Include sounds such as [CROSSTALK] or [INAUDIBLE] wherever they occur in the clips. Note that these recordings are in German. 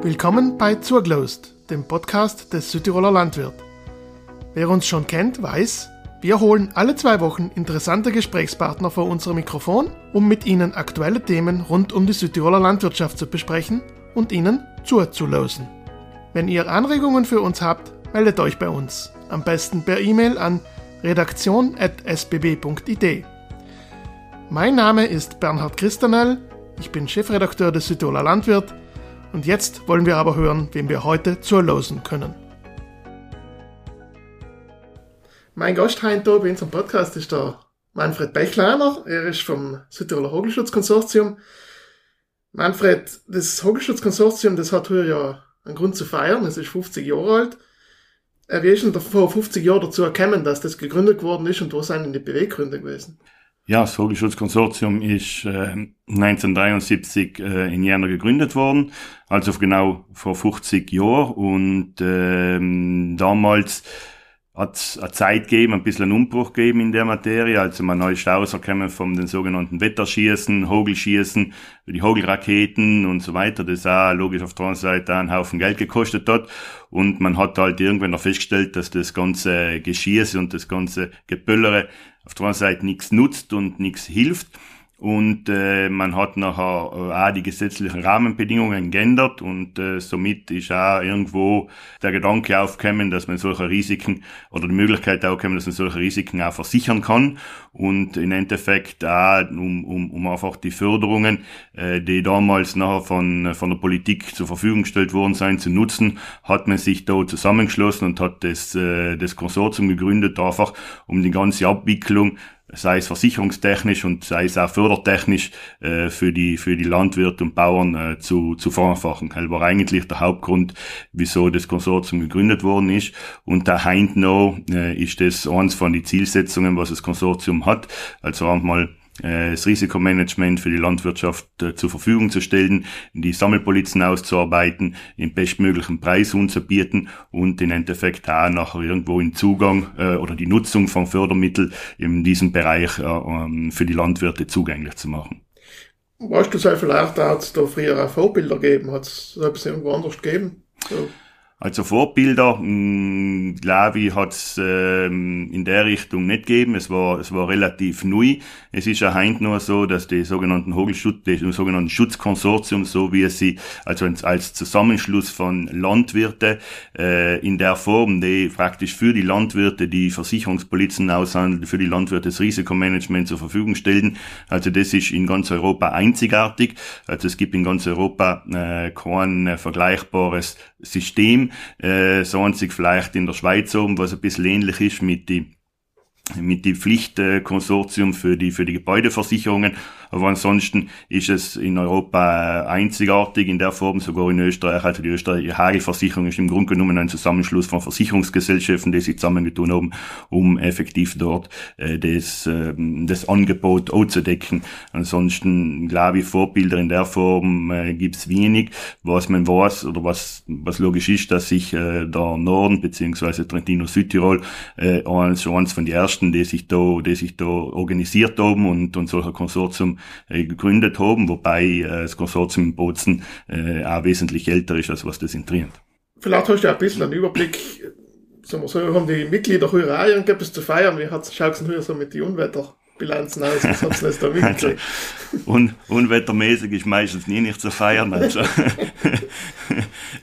Willkommen bei Zurglost, dem Podcast des Südtiroler Landwirt. Wer uns schon kennt, weiß, wir holen alle zwei Wochen interessante Gesprächspartner vor unser Mikrofon, um mit ihnen aktuelle Themen rund um die Südtiroler Landwirtschaft zu besprechen und ihnen zuzulosen. Wenn ihr Anregungen für uns habt, meldet euch bei uns. Am besten per E-Mail an redaktion.sbb.id. Mein Name ist Bernhard Christanel, ich bin Chefredakteur des Südtiroler Landwirt und jetzt wollen wir aber hören, wem wir heute zurlosen können. Mein Gast heute bei unserem Podcast ist der Manfred Bechleiner. Er ist vom Südtiroler Hogelschutzkonsortium. Manfred, das Hogelschutzkonsortium, das hat hier ja einen Grund zu feiern. Es ist 50 Jahre alt. Äh, wie ist denn vor 50 Jahren dazu erkennen, dass das gegründet worden ist und was sind denn die Beweggründe gewesen? Ja, das Vogelschutzkonsortium ist äh, 1973 äh, in Jena gegründet worden, also genau vor 50 Jahren. Und ähm, damals hat es eine Zeit gegeben, ein bisschen einen Umbruch gegeben in der Materie. Also man ist rausgekommen von den sogenannten Wetterschießen, Hogelschießen, die Hogelraketen und so weiter. Das auch logisch auf der anderen Seite einen Haufen Geld gekostet hat. Und man hat halt irgendwann noch festgestellt, dass das ganze Geschieße und das ganze Geböllere auf der anderen Seite nichts nutzt und nichts hilft. Und äh, man hat nachher äh, auch die gesetzlichen Rahmenbedingungen geändert und äh, somit ist auch irgendwo der Gedanke aufgekommen, dass man solche Risiken oder die Möglichkeit aufgekommen, dass man solche Risiken auch versichern kann und im Endeffekt auch um, um, um einfach die Förderungen, äh, die damals nachher von, von der Politik zur Verfügung gestellt worden sind, zu nutzen, hat man sich da zusammengeschlossen und hat das, äh, das Konsortium gegründet, einfach um die ganze Abwicklung sei es versicherungstechnisch und sei es auch fördertechnisch äh, für die für die Landwirte und Bauern äh, zu zu vereinfachen. Das war eigentlich der Hauptgrund, wieso das Konsortium gegründet worden ist. Und da heint noch äh, ist das eins von den Zielsetzungen, was das Konsortium hat. Also einmal das Risikomanagement für die Landwirtschaft äh, zur Verfügung zu stellen, die Sammelpolizen auszuarbeiten, den bestmöglichen Preis anzubieten und im Endeffekt auch nachher irgendwo in Zugang äh, oder die Nutzung von Fördermitteln in diesem Bereich ähm, für die Landwirte zugänglich zu machen. Weißt du, vielleicht hat es da früher auch Vorbilder gegeben? Hat es irgendwo anders gegeben? So. Also Vorbilder, mh, hm, glaube ich, hat es ähm, in der Richtung nicht gegeben. Es war, es war relativ neu. Es ist ja heint nur so, dass die sogenannten Hogelschutz, die sogenannten Schutzkonsortium, so wie es sie, also als Zusammenschluss von Landwirte äh, in der Form, die praktisch für die Landwirte die Versicherungspolizen aushandeln, für die Landwirte das Risikomanagement zur Verfügung stellen. Also das ist in ganz Europa einzigartig. Also es gibt in ganz Europa äh, kein äh, vergleichbares System. Äh, so einzig vielleicht in der Schweiz oben, was ein bisschen ähnlich ist mit die mit die Pflichtkonsortium für die für die Gebäudeversicherungen aber ansonsten ist es in Europa einzigartig in der Form, sogar in Österreich. Also die österreichische Hagelversicherung ist im Grunde genommen ein Zusammenschluss von Versicherungsgesellschaften, die sich zusammengetun haben, um effektiv dort äh, das, äh, das Angebot anzudecken. Ansonsten glaube ich, Vorbilder in der Form äh, gibt's wenig. Was man weiß oder was, was logisch ist, dass sich äh, der Norden beziehungsweise Trentino Südtirol äh, eins, eins von den ersten, die sich da, die sich da organisiert haben und, und solcher Konsortium äh, gegründet haben, wobei äh, das Konsortium in Bozen äh, auch wesentlich älter ist, als was das in Trient. Vielleicht hast du ja ein bisschen einen Überblick, sagen wir so, haben die Mitglieder höher auch irgendetwas zu feiern, wie schaut es denn so mit den Unwetter? Bilanzen aus, was hat's da [LAUGHS] also, un Unwettermäßig ist meistens nie nicht zu feiern. Also. [LAUGHS]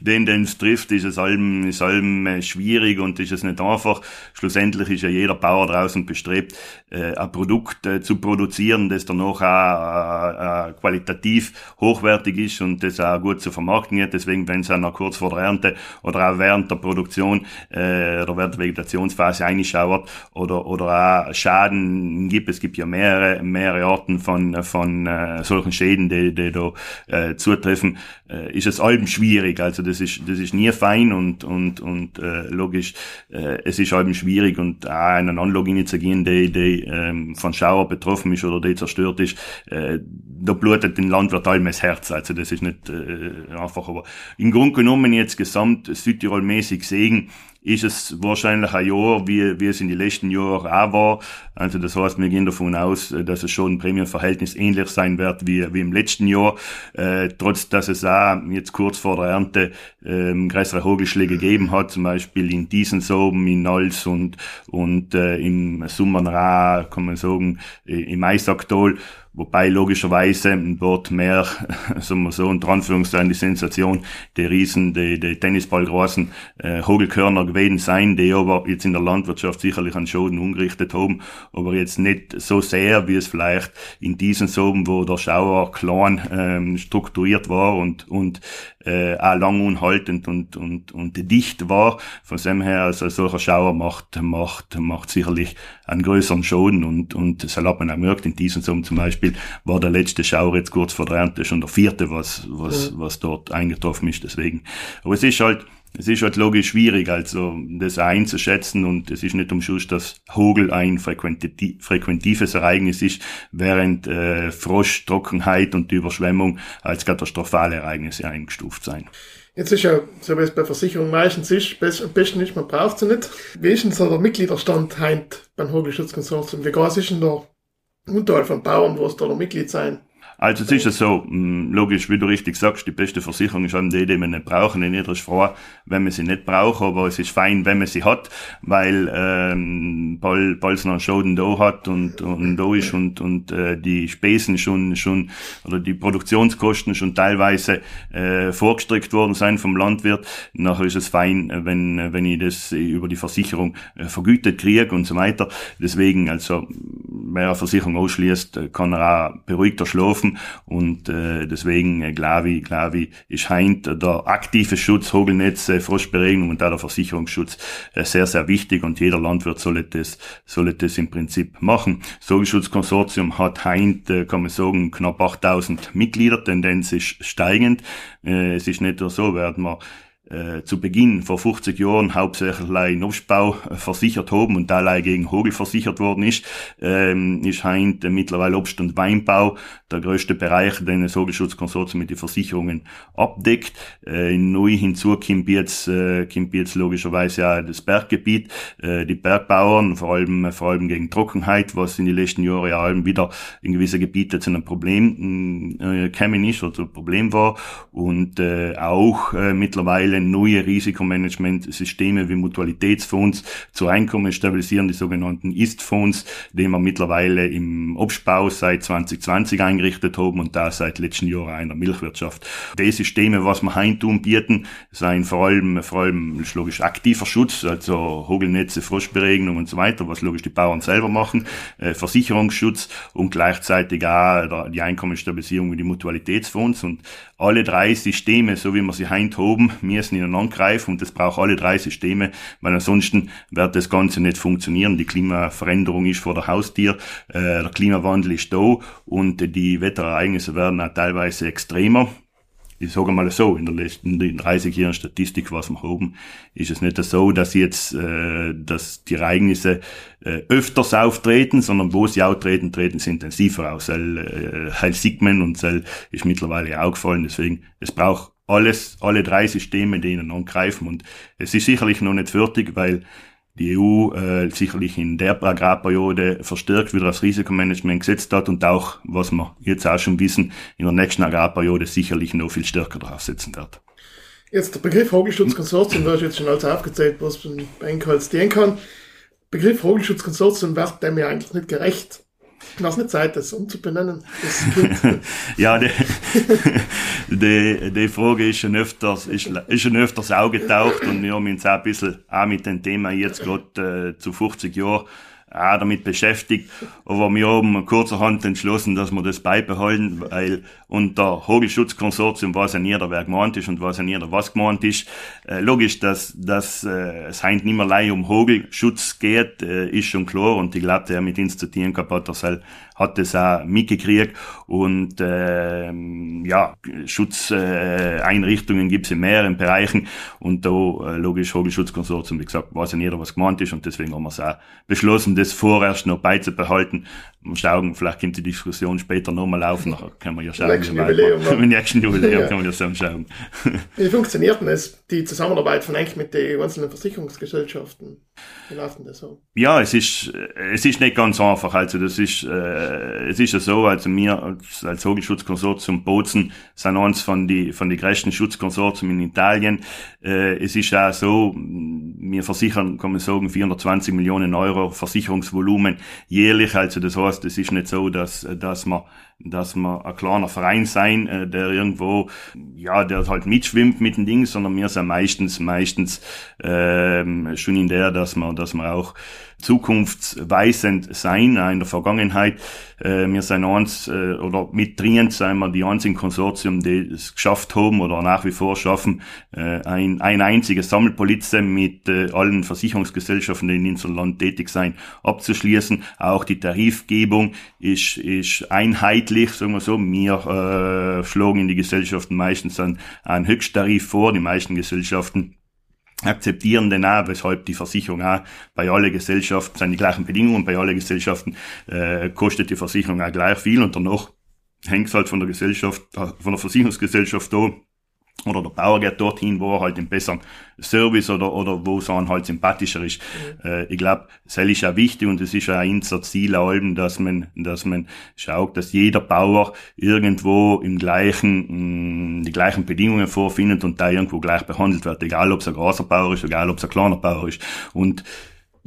den, es trifft, ist es allem, ist allem äh, schwierig und ist es nicht einfach. Schlussendlich ist ja jeder Bauer draußen bestrebt, äh, ein Produkt äh, zu produzieren, das dann auch, auch äh, qualitativ hochwertig ist und das auch gut zu vermarkten wird. Deswegen, wenn es auch noch kurz vor der Ernte oder auch während der Produktion äh, oder während der Vegetationsphase einschaut oder, oder auch Schaden gibt, es gibt ja mehrere, mehrere Arten von, von äh, solchen Schäden, die, die da äh, zutreffen, äh, ist es allem schwierig. Also das ist, das ist nie fein und, und, und äh, logisch, äh, es ist allem schwierig und auch eine Anlage zu gehen, die, die ähm, von Schauer betroffen ist oder die zerstört ist, äh, da blutet den Landwirt allem das Herz. Also das ist nicht äh, einfach, aber im Grunde genommen jetzt gesamt Südtirol-mäßig sehen, ist es wahrscheinlich ein Jahr, wie, wie es in den letzten Jahren auch war. Also das heißt, wir gehen davon aus, dass es schon ein Prämienverhältnis ähnlich sein wird wie, wie im letzten Jahr, äh, trotz dass es auch jetzt kurz vor der Ernte ähm, größere Hogelschläge gegeben hat, zum Beispiel in diesen Soben, in Nals und, und äh, im Sommerra, kann man sagen, im Eisaktal Wobei logischerweise dort mehr, [LAUGHS] sagen wir so, unter Anführungszeichen die Sensation, die Riesen, die, die Tennisballgroßen äh, Hogelkörner gewesen sein, die aber jetzt in der Landwirtschaft sicherlich an Schaden umgerichtet haben, aber jetzt nicht so sehr, wie es vielleicht in diesen Soben, wo der Schauer klein ähm, strukturiert war und, und äh, auch lang unhaltend und, und, und dicht war. Von dem her, also solcher Schauer macht, macht, macht sicherlich einen größeren Schaden und, und das hat man auch gemerkt. In diesem Sommer zum Beispiel war der letzte Schauer jetzt kurz vor der Ernte schon der vierte, was, was, ja. was dort eingetroffen ist. Deswegen. Aber es ist halt, es ist halt logisch schwierig, also das einzuschätzen und es ist nicht umschuss, dass Hogel ein frequentives Ereignis ist, während äh, Frosch, Trockenheit und Überschwemmung als katastrophale Ereignisse eingestuft sein. Jetzt ist ja, so wie es bei Versicherungen meistens ist, am besten ist, man braucht sie nicht. Wie ist denn so der Mitgliederstand heint beim Hogelschutzkonsortium? Wie groß ist denn der Anteil von Bauern, wo es da noch Mitglied sein? Also es ist ja so, mm, logisch, wie du richtig sagst, die beste Versicherung ist eben die, die wir nicht brauchen. Und jeder froh, wenn man sie nicht braucht, aber es ist fein, wenn man sie hat, weil ähm, bald, bald noch Schaden da hat und, und da ist und, und äh, die Spesen schon, schon oder die Produktionskosten schon teilweise äh, vorgestrickt worden sein vom Landwirt. Nachher ist es fein, wenn, wenn ich das über die Versicherung äh, vergütet kriege und so weiter. Deswegen, also wer eine Versicherung ausschließt, kann er auch beruhigter schlafen und äh, deswegen äh, glaube ich, glaube ich, ist heint der aktive Schutz, Hogelnetz, äh, Frostberegnung und auch der Versicherungsschutz äh, sehr, sehr wichtig und jeder Landwirt soll das, soll das im Prinzip machen. Das Vogelschutzkonsortium hat heint, äh, kann man sagen, knapp 8000 Mitglieder, Tendenz ist steigend. Äh, es ist nicht nur so, werden wir äh, zu Beginn vor 50 Jahren hauptsächlich in Obstbau äh, versichert haben und allein gegen Hogel versichert worden ist, ähm, ist heint äh, mittlerweile Obst- und Weinbau der größte Bereich, den das Hogelschutzkonsortium mit den Versicherungen abdeckt. Äh, neu hinzu kommt jetzt, äh, kommt jetzt logischerweise auch das Berggebiet, äh, die Bergbauern, vor allem, vor allem gegen Trockenheit, was in den letzten Jahren ja allem wieder in gewissen Gebieten zu einem Problem äh, gekommen ist oder ein Problem war und äh, auch äh, mittlerweile neue Risikomanagementsysteme wie Mutualitätsfonds zur Einkommen stabilisieren, die sogenannten IST-Fonds, die wir mittlerweile im Obstbau seit 2020 eingerichtet haben und da seit letzten Jahren einer Milchwirtschaft. Die Systeme, was wir heintun bieten, sind vor allem, vor allem logisch aktiver Schutz, also Hogelnetze, Froschberegnung und so weiter, was logisch die Bauern selber machen, äh, Versicherungsschutz und gleichzeitig auch die Einkommensstabilisierung und die Mutualitätsfonds und alle drei Systeme, so wie wir sie heint haben, müssen ineinander greifen und das braucht alle drei Systeme, weil ansonsten wird das Ganze nicht funktionieren. Die Klimaveränderung ist vor der Haustür, äh, der Klimawandel ist da und die Wetterereignisse werden auch teilweise extremer ich sage mal so, in der letzten 30 Jahren Statistik, was wir haben, ist es nicht so, dass jetzt, äh, dass die Ereignisse äh, öfters auftreten, sondern wo sie auftreten, treten sie intensiver aus. Weil, äh, Heil sieht man und das ist mittlerweile auch gefallen. Deswegen, es braucht alles, alle drei Systeme, die ihnen angreifen und es ist sicherlich noch nicht fertig, weil die EU äh, sicherlich in der Agrarperiode verstärkt wieder das Risikomanagement gesetzt hat und auch, was wir jetzt auch schon wissen, in der nächsten Agrarperiode sicherlich noch viel stärker drauf setzen wird. Jetzt der Begriff Vogelschutzkonsortium, du hast jetzt schon alles aufgezählt, was man Enkhals dienen kann. Begriff Vogelschutzkonsortium wird dem ja eigentlich nicht gerecht. Lass nicht Zeit, das umzubenennen. Das [LAUGHS] ja, die, [LAUGHS] die, die Frage ist schon öfters, ist, ist schon öfters aufgetaucht und wir haben uns auch ein bisschen auch mit dem Thema jetzt gerade äh, zu 50 Jahren auch damit beschäftigt. Aber wir haben kurzerhand entschlossen, dass wir das beibehalten, weil unter Hogelschutzkonsortium weiß ja jeder, wer gemeint ist und weiß ja jeder, was gemeint ist. Äh, logisch, dass, dass äh, es heint nicht mehr um Hogelschutz geht, äh, ist schon klar und ich glaube, der mit uns zu tun gehabt hat, das auch mitgekriegt. Und äh, ja, Schutzeinrichtungen gibt es in mehreren Bereichen. Und da äh, logisch Hogelschutzkonsortium, wie gesagt, weiß ja jeder, was gemeint ist. Und deswegen haben wir es auch beschlossen, das vorerst noch beizubehalten, Mal schauen, vielleicht kommt die Diskussion später nochmal auf, nachher können wir ja schauen. Nächsten Jubiläum. [LAUGHS] Im nächsten Jubiläum ja. können wir dann schauen. [LAUGHS] Wie funktioniert denn es, die Zusammenarbeit von eigentlich mit den einzelnen Versicherungsgesellschaften? Wie läuft denn das so? Ja, es ist, es ist nicht ganz einfach. Also, das ist, äh, es ist ja so, also wir als, als Vogelschutzkonsortium Bozen sind eins von die, von die größten Schutzkonsortien in Italien. Äh, es ist auch so, wir versichern, kann man sagen, 420 Millionen Euro Versicherungsvolumen jährlich. Also, das heißt, es ist nicht so, dass, dass man dass man ein kleiner Verein sein, äh, der irgendwo, ja, der halt mitschwimmt mit den Dingen, sondern wir sind meistens, meistens ähm, schon in der, dass man, dass man auch zukunftsweisend sein in der Vergangenheit. Äh, wir sind eins, äh, oder mit drin sind wir die einzigen Konsortium, die es geschafft haben oder nach wie vor schaffen, äh, ein, ein einziges Sammelpolize mit äh, allen Versicherungsgesellschaften, die in unserem Land tätig sein, abzuschließen. Auch die Tarifgebung ist, ist einheitlich, sagen wir so. Wir äh, schlagen in die Gesellschaften meistens einen, einen Höchsttarif vor, die meisten Gesellschaften akzeptieren den auch, weshalb die Versicherung auch bei allen Gesellschaften sind die gleichen Bedingungen, bei allen Gesellschaften äh, kostet die Versicherung auch gleich viel. Und danach hängt es halt von der Gesellschaft, äh, von der Versicherungsgesellschaft da, oder der Bauer geht dorthin, wo er halt den besseren Service oder, oder wo es einem halt sympathischer ist. Mhm. Äh, ich glaube, das ist auch wichtig und es ist auch unser Ziel allem, dass man, dass man schaut, dass jeder Bauer irgendwo im gleichen, mh, die gleichen Bedingungen vorfindet und da irgendwo gleich behandelt wird. Egal, ob es ein großer Bauer ist, egal, ob es ein kleiner Bauer ist. Und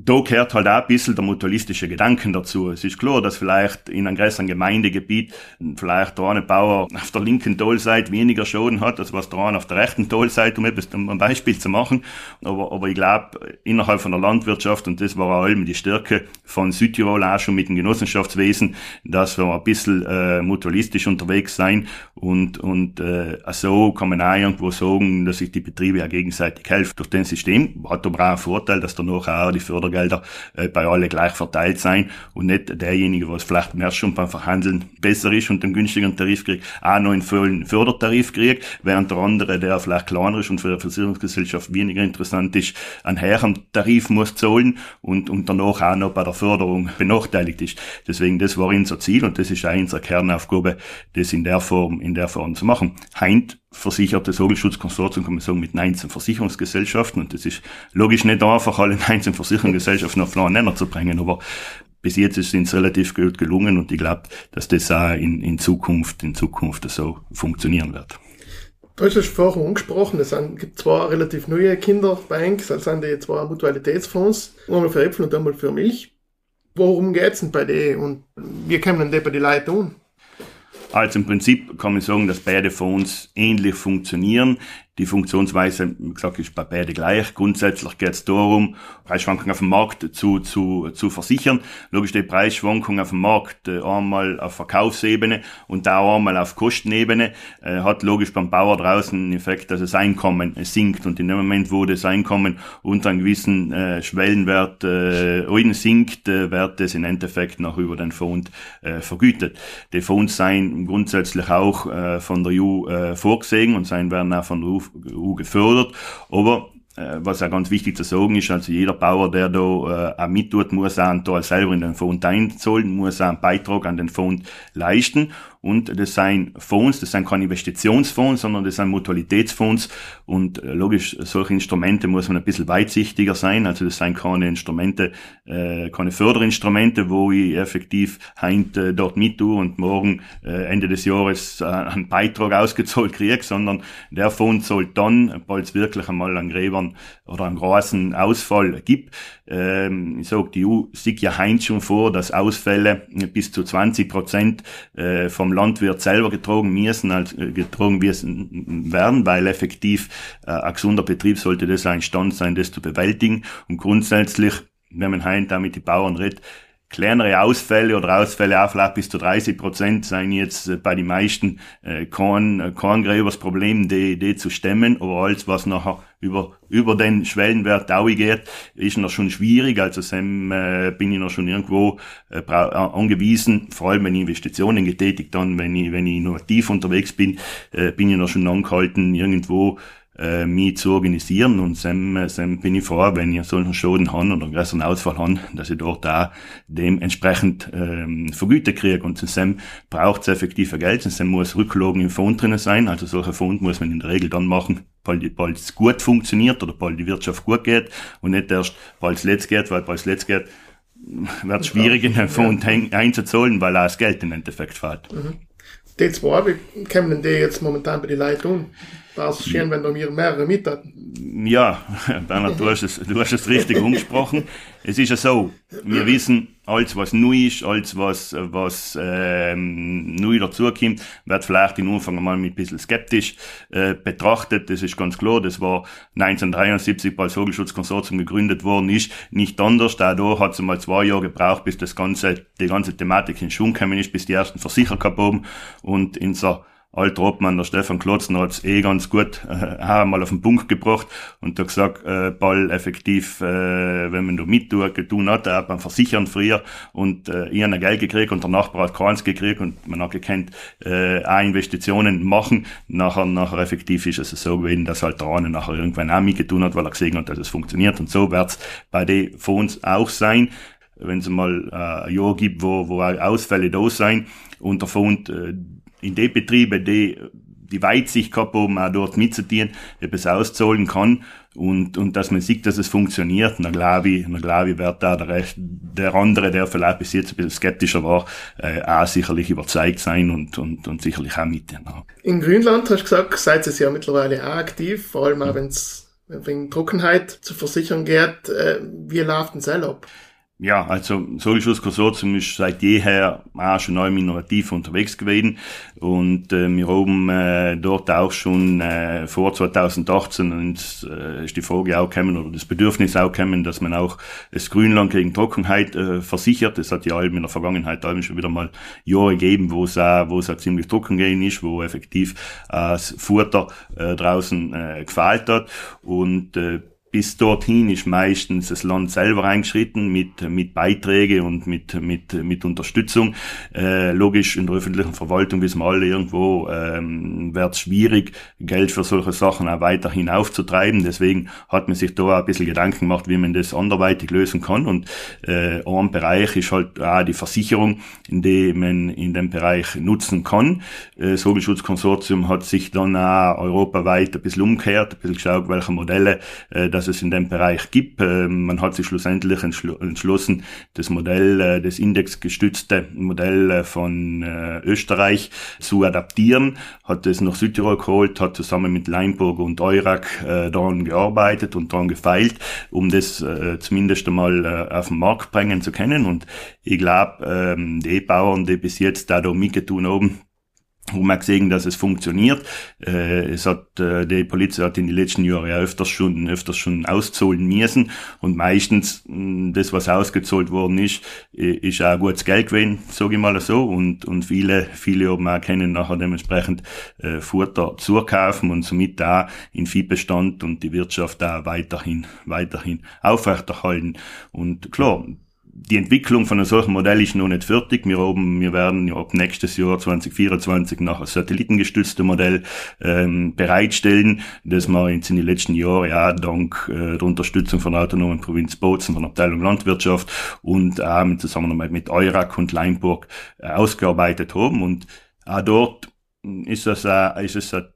da gehört halt auch ein bisschen der mutualistische Gedanken dazu. Es ist klar, dass vielleicht in einem größeren Gemeindegebiet vielleicht der eine Bauer auf der linken Talseite weniger Schaden hat, als was der eine auf der rechten Talseite, um etwas um ein Beispiel zu machen. Aber, aber ich glaube, innerhalb von der Landwirtschaft, und das war auch allem die Stärke von Südtirol auch schon mit dem Genossenschaftswesen, dass wir ein bisschen äh, mutualistisch unterwegs sein und, und äh, so kann man auch irgendwo sagen, dass sich die Betriebe ja gegenseitig helfen. Durch den System hat aber auch einen Vorteil, dass danach auch die Förder Fördergelder äh, bei allen gleich verteilt sein und nicht derjenige, was vielleicht mehr schon beim Verhandeln besser ist und den günstigeren Tarif kriegt, auch noch einen Fördertarif kriegt, während der andere, der vielleicht kleiner ist und für die Versicherungsgesellschaft weniger interessant ist, einen höheren Tarif muss zahlen und, und danach auch noch bei der Förderung benachteiligt ist. Deswegen, das war unser Ziel und das ist auch unsere Kernaufgabe, das in der Form, in der Form zu machen. Heint versicherte Vogelschutzkonsortium, kann man sagen, mit 19 Versicherungsgesellschaften. Und das ist logisch nicht einfach, alle 19 Versicherungsgesellschaften auf einen Nenner zu bringen, aber bis jetzt ist es relativ gut gelungen und ich glaube, dass das auch in, in Zukunft, in Zukunft so funktionieren wird. Du hast es vorhin angesprochen, es gibt zwei relativ neue Kinderbanks, also sind die zwei Mutualitätsfonds, einmal für Äpfel und einmal für Milch. Worum geht's denn bei denen und wie können denn die bei den Leuten tun? Also im Prinzip kann man sagen, dass beide Fonds ähnlich funktionieren. Die Funktionsweise, wie gesagt, ist bei beiden gleich. Grundsätzlich geht es darum, Preisschwankungen auf dem Markt zu, zu, zu versichern. Logisch, die Preisschwankungen auf dem Markt äh, einmal auf Verkaufsebene und da einmal auf Kostenebene äh, hat logisch beim Bauer draußen einen Effekt, dass das Einkommen äh, sinkt und in dem Moment, wo das Einkommen unter einem gewissen äh, Schwellenwert äh, sinkt, äh, wird das im Endeffekt noch über den Fonds äh, vergütet. Die Fonds seien grundsätzlich auch äh, von der EU äh, vorgesehen und seien werden auch von der EU EU gefördert. Aber äh, was auch ganz wichtig zu sagen ist, also jeder Bauer, der da äh, auch mittut, muss auch einen Teil selber in den Fonds einzahlen, muss auch einen Beitrag an den Fonds leisten. Und das sind Fonds, das sind keine Investitionsfonds, sondern das sind Mutualitätsfonds. Und äh, logisch, solche Instrumente muss man ein bisschen weitsichtiger sein. Also das sind keine Instrumente, äh, keine Förderinstrumente, wo ich effektiv heint äh, dort mit tue und morgen äh, Ende des Jahres äh, einen Beitrag ausgezahlt kriege, sondern der Fonds soll dann, bald es wirklich einmal an Gräbern oder einen großen Ausfall gibt, ähm, ich sag, die EU sieht ja heint schon vor, dass Ausfälle bis zu 20 Prozent äh, vom Landwirt selber getragen müssen, als äh, getragen werden, weil effektiv äh, ein gesunder Betrieb sollte das ein Stand sein, das zu bewältigen. Und grundsätzlich, wenn man heint damit die Bauern redet, kleinere Ausfälle oder Ausfälle auch bis zu 30 Prozent seien jetzt äh, bei den meisten äh, kein, äh, kein gröberes Problem, die, die zu stemmen, aber alles, was nachher über, über den Schwellenwert geht, ist noch schon schwierig, also sem, äh, bin ich noch schon irgendwo äh, angewiesen, vor allem wenn ich Investitionen getätigt dann, wenn ich, wenn ich innovativ unterwegs bin, äh, bin ich noch schon angehalten, irgendwo äh, mich zu organisieren und dann, äh, dann bin ich froh, wenn ich solchen Schaden habe oder einen größeren Ausfall habe, dass ich dort da dementsprechend ähm, vergütet kriege und dann braucht es effektiv Geld, dann muss Rücklagen im Fonds drinnen sein, also solche Fonds muss man in der Regel dann machen, bald, bald es gut funktioniert oder bald die Wirtschaft gut geht und nicht erst bald es letzt geht, weil bald es letzt geht, wird es schwierig in den Fonds ja. einzuzahlen, weil auch das Geld im Endeffekt fällt. Mhm. Die zwei, wie kämen die jetzt momentan bei den Leuten war es schön, wenn da mir mehrere mit Ja, [LAUGHS] Bernhard, du hast es, du hast es richtig umgesprochen. Es ist ja so, wir wissen, alles was neu ist, alles was, was ähm, neu dazukommt, wird vielleicht in Anfang mal mit ein bisschen skeptisch äh, betrachtet. Das ist ganz klar, das war 1973, als Vogelschutzkonsortium gegründet worden ist, nicht anders. Dadurch hat es mal zwei Jahre gebraucht, bis das ganze, die ganze Thematik in Schwung gekommen ist, bis die ersten Versicherer haben und in so alter Obmann, der Stefan Klotzner, hat's eh ganz gut [LAUGHS] äh, einmal auf den Punkt gebracht und hat gesagt, äh, Ball effektiv, äh, wenn man da mit getun hat, er beim Versichern früher und äh, ich habe Geld gekriegt und der Nachbar hat keins gekriegt und man hat gekannt, äh, auch Investitionen machen. Nachher, nachher effektiv ist es so gewesen, dass halt der eine nachher irgendwann auch mitgetun hat, weil er gesehen hat, dass es funktioniert und so wird's bei den Fonds auch sein wenn es mal äh, ein Jahr gibt, wo, wo Ausfälle da sein und der Fonds äh, in die Betriebe, die die Weitsicht gehabt haben, auch dort mitzutieren, etwas auszahlen kann und, und dass man sieht, dass es funktioniert, dann glaube ich, dann glaube ich, wird da der, Rest, der andere, der vielleicht bis jetzt ein bisschen skeptischer war, äh, auch sicherlich überzeugt sein und, und, und sicherlich auch mit. Ja. In Grünland hast du gesagt, seid ihr ja mittlerweile auch aktiv, vor allem auch wenn es wegen Trockenheit zu versichern geht. Äh, wie läuft denn das ab? Ja, also Solischuss Konsortium ist seit jeher auch schon neu innovativ unterwegs gewesen und äh, wir haben äh, dort auch schon äh, vor 2018 und, äh, ist die Frage auch gekommen oder das Bedürfnis auch gekommen, dass man auch das Grünland gegen Trockenheit äh, versichert. Das hat ja in der Vergangenheit auch schon wieder mal Jahre gegeben, wo es auch, wo es auch ziemlich trocken gehen ist, wo effektiv äh, das Futter äh, draußen äh, gefällt hat und äh, bis dorthin ist meistens das Land selber eingeschritten mit, mit Beiträge und mit, mit, mit Unterstützung. Äh, logisch, in der öffentlichen Verwaltung wissen wir alle irgendwo, ähm, wird es schwierig, Geld für solche Sachen auch weiterhin aufzutreiben. Deswegen hat man sich da auch ein bisschen Gedanken gemacht, wie man das anderweitig lösen kann. Und äh, ein Bereich ist halt auch die Versicherung, in die man in dem Bereich nutzen kann. Äh, das Vogelschutzkonsortium hat sich dann auch europaweit ein bisschen umgekehrt, ein bisschen geschaut, welche Modelle äh, dass es in dem Bereich gibt. Ähm, man hat sich schlussendlich entschlossen, das Modell, äh, das indexgestützte Modell äh, von äh, Österreich zu adaptieren, hat es nach Südtirol geholt, hat zusammen mit Leinburg und Eurac daran gearbeitet und daran gefeilt, um das zumindest einmal auf den Markt bringen zu können. Und ich glaube, ähm, die Bauern, die bis jetzt da, da mitgetun haben, wo man gesehen, dass es funktioniert. Äh, es hat äh, die Polizei hat in den letzten Jahren ja öfters schon öfters schon auszahlen müssen und meistens mh, das, was ausgezahlt worden ist, ist auch gutes Geld gewesen, sage ich mal so. Und und viele viele haben auch können nachher dementsprechend äh, Futter zukaufen und somit da in Viehbestand und die Wirtschaft da weiterhin weiterhin aufrechterhalten. Und klar die Entwicklung von einem solchen Modell ist noch nicht fertig. Wir, oben, wir werden ja ab nächstes Jahr 2024 nach ein satellitengestütztes Modell ähm, bereitstellen, das wir in den letzten Jahren ja dank äh, der Unterstützung von der autonomen Provinz Bozen, von der Abteilung Landwirtschaft und auch in Zusammenarbeit mit Eurac und Leinburg äh, ausgearbeitet haben. Und auch dort ist, das, äh, ist es eine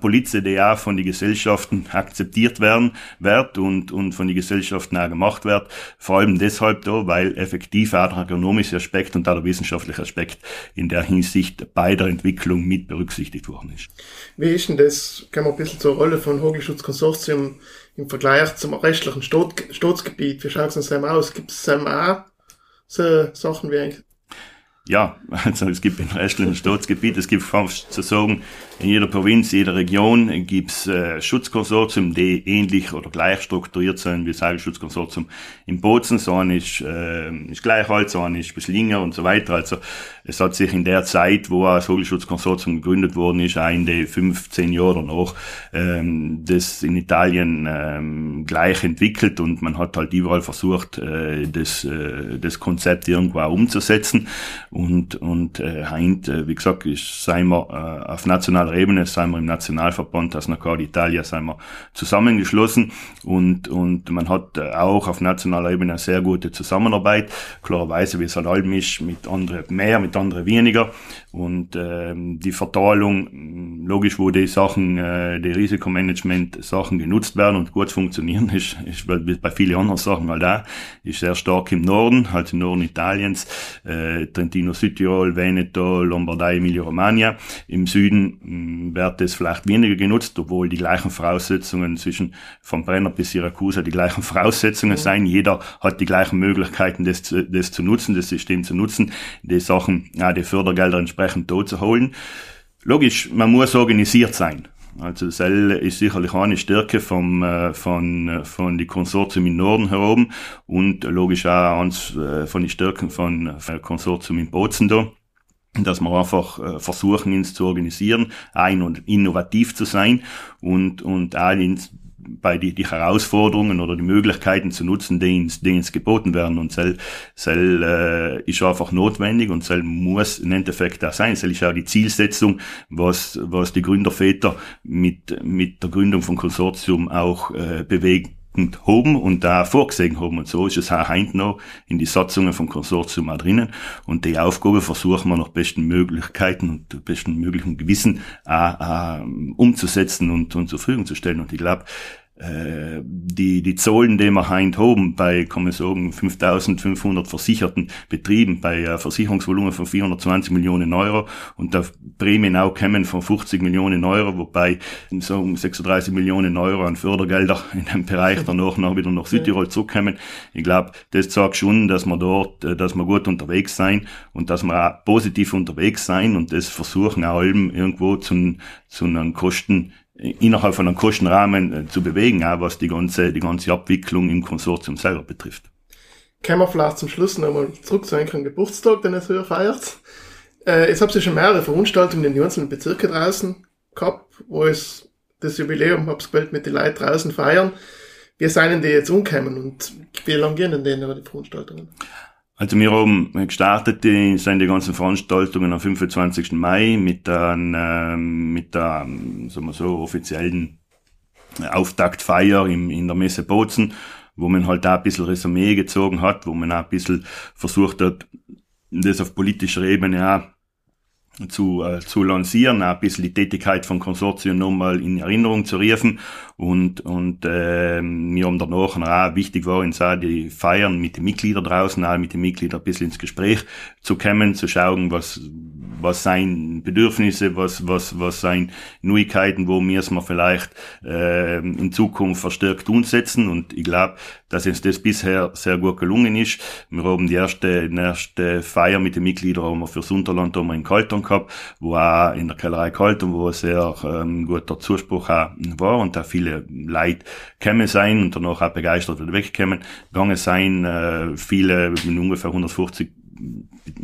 Polizei, die auch von den Gesellschaften akzeptiert werden wird und, und von den Gesellschaften auch gemacht wird. Vor allem deshalb da, weil effektiv auch der ökonomische Aspekt und auch der wissenschaftliche Aspekt in der Hinsicht bei der Entwicklung mit berücksichtigt worden ist. Wie ist denn das, kann man ein bisschen zur Rolle von Vogelschutzkonsortium im Vergleich zum restlichen Staatsgebiet, wie schaut es denn aus? Gibt es auch so Sachen wie ja, also es gibt in restlichen Staatsgebiet, es gibt fast zu sagen, in jeder Provinz, jeder Region gibt's äh, Schutzkonsortium, die ähnlich oder gleich strukturiert sind wie das Seilschutzkonsortium in Bozen. So ein ist, äh, ist gleich alt, so ein ist Beschlinger und so weiter. Also es hat sich in der Zeit, wo ein Vogelschutzkonsortium gegründet worden ist, auch in den 15 Jahren noch, ähm, das in Italien ähm, gleich entwickelt und man hat halt überall versucht, äh, das, äh, das Konzept irgendwo umzusetzen. Und, und äh, heint, äh, wie gesagt, ist, seien wir äh, auf nationaler Ebene, seien wir im Nationalverband aus Nacard Italia, seien wir zusammengeschlossen und, und man hat äh, auch auf nationaler Ebene eine sehr gute Zusammenarbeit. Klarerweise, wie es halt allem ist, mit anderen mehr, mit anderen weniger und ähm, die Verteilung, logisch, wo die Sachen, äh, die Risikomanagement-Sachen genutzt werden und gut funktionieren, ist, ist bei vielen anderen Sachen halt auch, ist sehr stark im Norden, halt im Norden Italiens, äh, Trentino, Südtirol, Veneto, Lombardei, Emilia-Romagna. Im Süden mh, mm, wird es vielleicht weniger genutzt, obwohl die gleichen Voraussetzungen zwischen vom Brenner bis Syracusa die gleichen Voraussetzungen mhm. sein. Jeder hat die gleichen Möglichkeiten, das, das zu nutzen, das System zu nutzen, die Sachen, ja, die Fördergelder entsprechend dort zu holen. Logisch, man muss organisiert sein. Also Cell ist sicherlich eine Stärke vom, äh, von, äh, von die Konsortium im Norden heroben und logisch auch eins äh, von den Stärken von, von Konsortium in Bozen da. Dass wir einfach versuchen, uns zu organisieren, ein und innovativ zu sein und, und auch bei die, die Herausforderungen oder die Möglichkeiten zu nutzen, die uns, die geboten werden. Und Cell, Cell äh, ist einfach notwendig und Cell muss im Endeffekt auch sein. Cell ist auch die Zielsetzung, was, was die Gründerväter mit, mit der Gründung von Konsortium auch äh, bewegen haben und da vorgesehen haben. Und so ist es auch heute noch in die Satzungen vom Konsortium auch drinnen. Und die Aufgabe versuchen wir nach besten Möglichkeiten und besten möglichen Gewissen auch, auch umzusetzen und, und zur Verfügung zu stellen. Und ich glaube, die, die Zahlen, die wir heute haben, bei, kann man sagen, 5500 versicherten Betrieben, bei uh, Versicherungsvolumen von 420 Millionen Euro. Und da Prämien auch kommen von 50 Millionen Euro, wobei so um 36 Millionen Euro an Fördergelder [LAUGHS] in dem Bereich danach noch wieder nach Südtirol zurückkommen. Ich glaube, das zeigt schon, dass wir dort, äh, dass wir gut unterwegs sein und dass wir auch positiv unterwegs sein. Und das versuchen auch irgendwo zu, zu einem Kosten innerhalb von einem Kostenrahmen äh, zu bewegen, auch was die ganze, die ganze Abwicklung im Konsortium selber betrifft. Kommen wir vielleicht zum Schluss nochmal zurück zu einem Geburtstag, den es hier feiert. Äh, jetzt habt ihr schon mehrere Veranstaltungen in den einzelnen Bezirken draußen gehabt, wo es das Jubiläum, hab's gewählt, mit den Leuten draußen feiern. Wie seien die jetzt umgekommen und wie lange gehen denn die Veranstaltungen? Also wir haben gestartet die, sind die ganzen Veranstaltungen am 25. Mai mit der, äh, mit der sagen wir so, offiziellen Auftaktfeier im, in der Messe Bozen, wo man halt da ein bisschen Resümee gezogen hat, wo man auch ein bisschen versucht hat, das auf politischer Ebene auch zu, äh, zu lancieren, ein bisschen die Tätigkeit von Konsortium nochmal in Erinnerung zu rufen. Und, und äh, wir haben danach auch wichtig war auch die Feiern mit den Mitgliedern draußen, auch mit den Mitgliedern ein bisschen ins Gespräch zu kommen, zu schauen, was, was sein Bedürfnisse, was, was, was sein Neuigkeiten, wo wir es mal vielleicht äh, in Zukunft verstärkt umsetzen. Und ich glaube, dass uns das bisher sehr gut gelungen ist. Wir haben die erste, die erste Feier mit den Mitgliedern haben wir fürs Unterland haben wir in Kalton gehabt, wo auch in der Kellerei Kalton, wo sehr ähm, guter Zuspruch auch war und da viele Leute kämen sein und danach auch begeistert wieder weggekommen, gegangen sein, äh, viele, ungefähr 150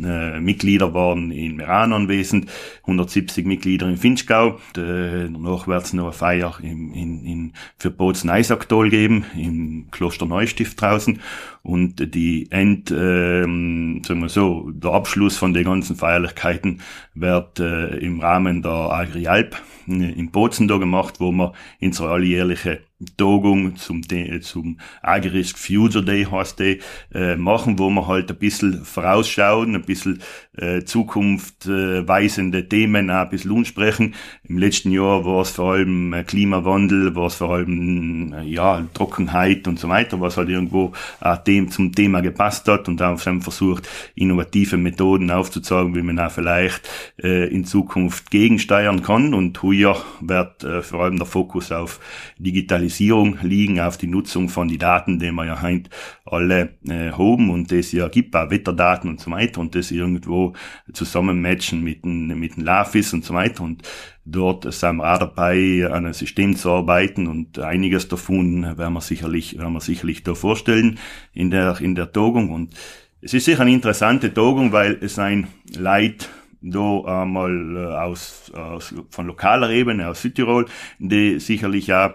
äh, Mitglieder waren in Meran anwesend, 170 Mitglieder in Finchgau. Danach wird es noch eine Feier in, in, in, für Bozen Eisaktol geben, im Kloster Neustift draußen. Und die End, äh, sagen wir so, der Abschluss von den ganzen Feierlichkeiten wird äh, im Rahmen der Agrialp äh, in Bozen da gemacht, wo wir unsere alljährliche Tagung zum, zum Agrisk Future Day heißt die, äh, machen, wo wir halt ein bisschen vorausschauen, ein bisschen äh, zukunftweisende Themen auch ein bisschen ansprechen. Im letzten Jahr war es vor allem äh, Klimawandel, war es vor allem äh, ja Trockenheit und so weiter, was halt irgendwo auch dem, zum Thema gepasst hat und haben versucht, innovative Methoden aufzuzeigen, wie man auch vielleicht äh, in Zukunft gegensteuern kann. Und heuer wird äh, vor allem der Fokus auf Digitalisierung Digitalisierung liegen, auf die Nutzung von die Daten, die wir ja heute alle äh, haben und das ja gibt, auch Wetterdaten und so weiter und das irgendwo zusammenmatchen mit den, mit den LAFIS und so weiter und dort sind wir auch dabei, an einem System zu arbeiten und einiges davon werden wir sicherlich, werden wir sicherlich da vorstellen in der, in der Tagung und es ist sicher eine interessante Tagung, weil es ein Leid da einmal äh, aus, aus, von lokaler Ebene, aus Südtirol, die sicherlich auch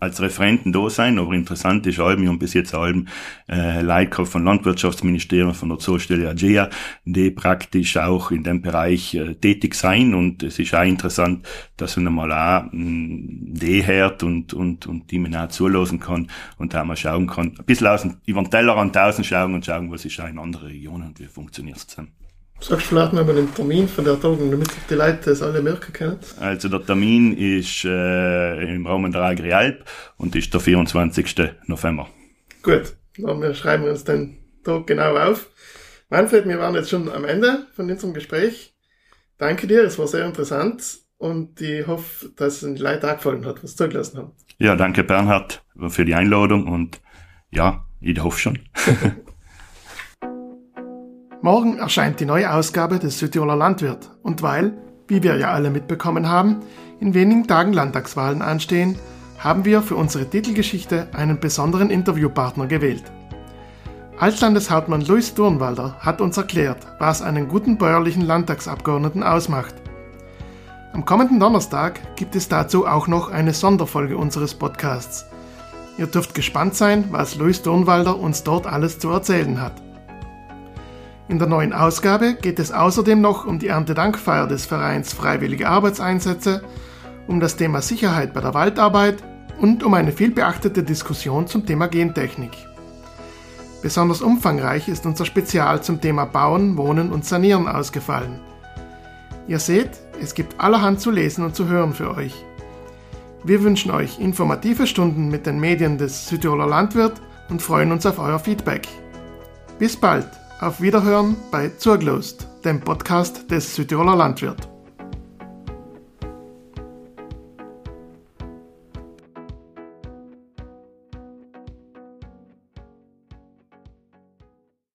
als Referenten da sein, aber interessant ist allem, wir haben bis jetzt allem äh, Leitkraft von Landwirtschaftsministerium, von der Zollstelle AGEA, die praktisch auch in dem Bereich äh, tätig sein und es ist auch interessant, dass man mal auch mh, die hört und, und, und die man auch zulassen kann und da mal schauen kann, ein bisschen aus über den Tellerrand draußen schauen und schauen, was ist auch in anderen Regionen und wie funktioniert es zusammen. Sagst du vielleicht noch mal den Termin von der Tagung, damit die Leute das alle merken können? Also der Termin ist äh, im Raum der Agrialp und ist der 24. November. Gut, dann wir schreiben uns den Tag genau auf. Manfred, wir waren jetzt schon am Ende von unserem Gespräch. Danke dir, es war sehr interessant und ich hoffe, dass es den Leuten auch gefallen hat, was sie zugelassen haben. Ja, danke Bernhard für die Einladung und ja, ich hoffe schon. [LAUGHS] Morgen erscheint die neue Ausgabe des Südtiroler Landwirt und weil, wie wir ja alle mitbekommen haben, in wenigen Tagen Landtagswahlen anstehen, haben wir für unsere Titelgeschichte einen besonderen Interviewpartner gewählt. Altlandeshauptmann Luis Durnwalder hat uns erklärt, was einen guten bäuerlichen Landtagsabgeordneten ausmacht. Am kommenden Donnerstag gibt es dazu auch noch eine Sonderfolge unseres Podcasts. Ihr dürft gespannt sein, was Luis Durnwalder uns dort alles zu erzählen hat. In der neuen Ausgabe geht es außerdem noch um die Erntedankfeier des Vereins Freiwillige Arbeitseinsätze, um das Thema Sicherheit bei der Waldarbeit und um eine vielbeachtete Diskussion zum Thema Gentechnik. Besonders umfangreich ist unser Spezial zum Thema Bauen, Wohnen und Sanieren ausgefallen. Ihr seht, es gibt allerhand zu lesen und zu hören für euch. Wir wünschen euch informative Stunden mit den Medien des Südtiroler Landwirt und freuen uns auf euer Feedback. Bis bald! Auf Wiederhören bei Zurglost, dem Podcast des Südtiroler Landwirt.